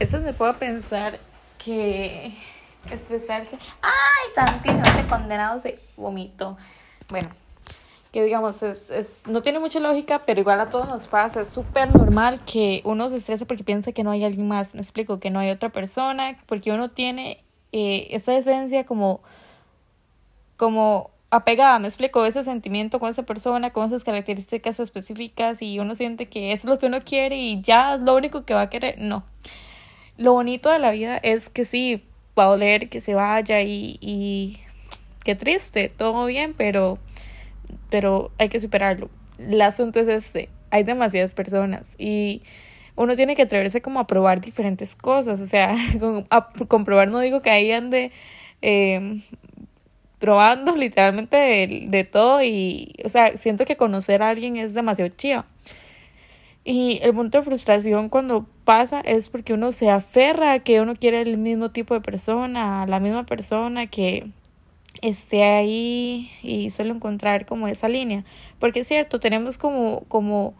Eso me puedo pensar que estresarse. ¡Ay, santísimo! Este condenado se vomitó. Bueno, que digamos, es, es, no tiene mucha lógica, pero igual a todos nos pasa. Es súper normal que uno se estrese porque piensa que no hay alguien más. Me explico, que no hay otra persona, porque uno tiene eh, esa esencia como, como apegada, me explico, ese sentimiento con esa persona, con esas características específicas y uno siente que es lo que uno quiere y ya es lo único que va a querer. No. Lo bonito de la vida es que sí, va a doler que se vaya y, y qué triste, todo bien, pero pero hay que superarlo. El asunto es este, hay demasiadas personas y uno tiene que atreverse como a probar diferentes cosas, o sea, a comprobar no digo que ahí ande eh, probando literalmente de, de, todo y, o sea, siento que conocer a alguien es demasiado chido. Y el punto de frustración cuando pasa es porque uno se aferra a que uno quiere el mismo tipo de persona, la misma persona que, esté ahí y suelo encontrar como esa línea. Porque es cierto, tenemos como, como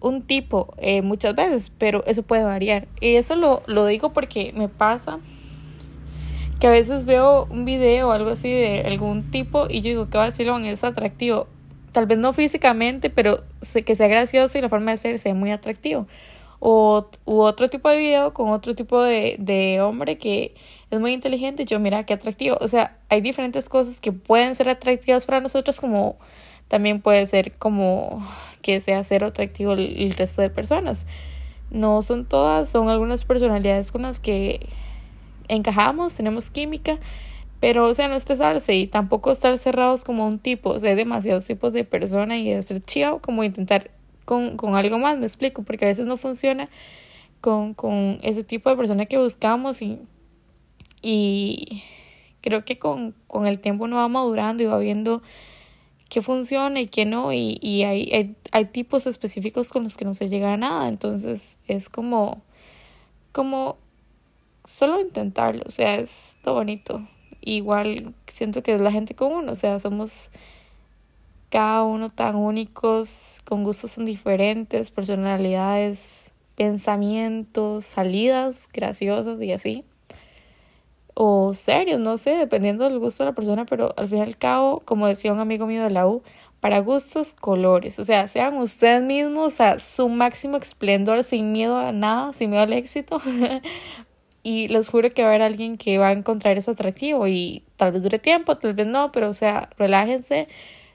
un tipo eh, muchas veces, pero eso puede variar. Y eso lo, lo digo porque me pasa que a veces veo un video o algo así de algún tipo y yo digo que vacilón es atractivo. Tal vez no físicamente, pero que sea gracioso y la forma de ser sea muy atractivo o u otro tipo de video con otro tipo de, de hombre que es muy inteligente, yo mira qué atractivo. O sea, hay diferentes cosas que pueden ser atractivas para nosotros como también puede ser como que sea ser atractivo el, resto de personas. No son todas, son algunas personalidades con las que encajamos, tenemos química, pero o sea, no estresarse y tampoco estar cerrados como un tipo, o sea, hay demasiados tipos de persona y ser chido como intentar con, con algo más, me explico, porque a veces no funciona con, con ese tipo de persona que buscamos y, y creo que con, con el tiempo uno va madurando y va viendo qué funciona y qué no, y, y hay, hay, hay, tipos específicos con los que no se llega a nada, entonces es como, como solo intentarlo, o sea, es lo bonito. Igual siento que es la gente común, o sea, somos cada uno tan únicos, con gustos tan diferentes, personalidades, pensamientos, salidas graciosas y así. O serios, no sé, dependiendo del gusto de la persona, pero al fin y al cabo, como decía un amigo mío de la U, para gustos, colores. O sea, sean ustedes mismos a su máximo esplendor, sin miedo a nada, sin miedo al éxito. y les juro que va a haber alguien que va a encontrar eso atractivo y tal vez dure tiempo, tal vez no, pero o sea, relájense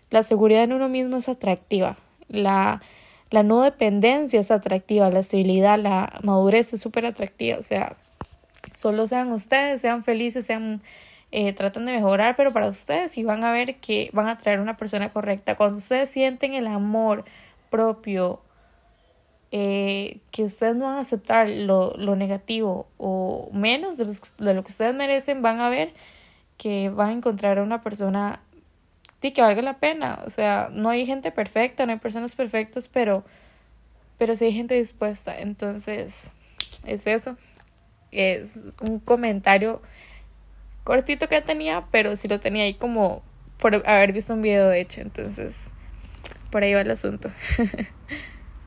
la seguridad en uno mismo es atractiva. La, la no dependencia es atractiva. La estabilidad, la madurez es súper atractiva. O sea, solo sean ustedes, sean felices, sean... Eh, tratan de mejorar, pero para ustedes y van a ver que van a traer una persona correcta. Cuando ustedes sienten el amor propio, eh, que ustedes no van a aceptar lo, lo negativo o menos de, de, lo que ustedes merecen, van a ver que van a encontrar a una persona sí, que valga la pena. O sea, no hay gente perfecta, no hay personas perfectas, pero, pero sí hay gente dispuesta. Entonces, es eso. Es un comentario cortito que tenía, pero sí lo tenía ahí como por haber visto un video de hecho. Entonces, por ahí va el asunto.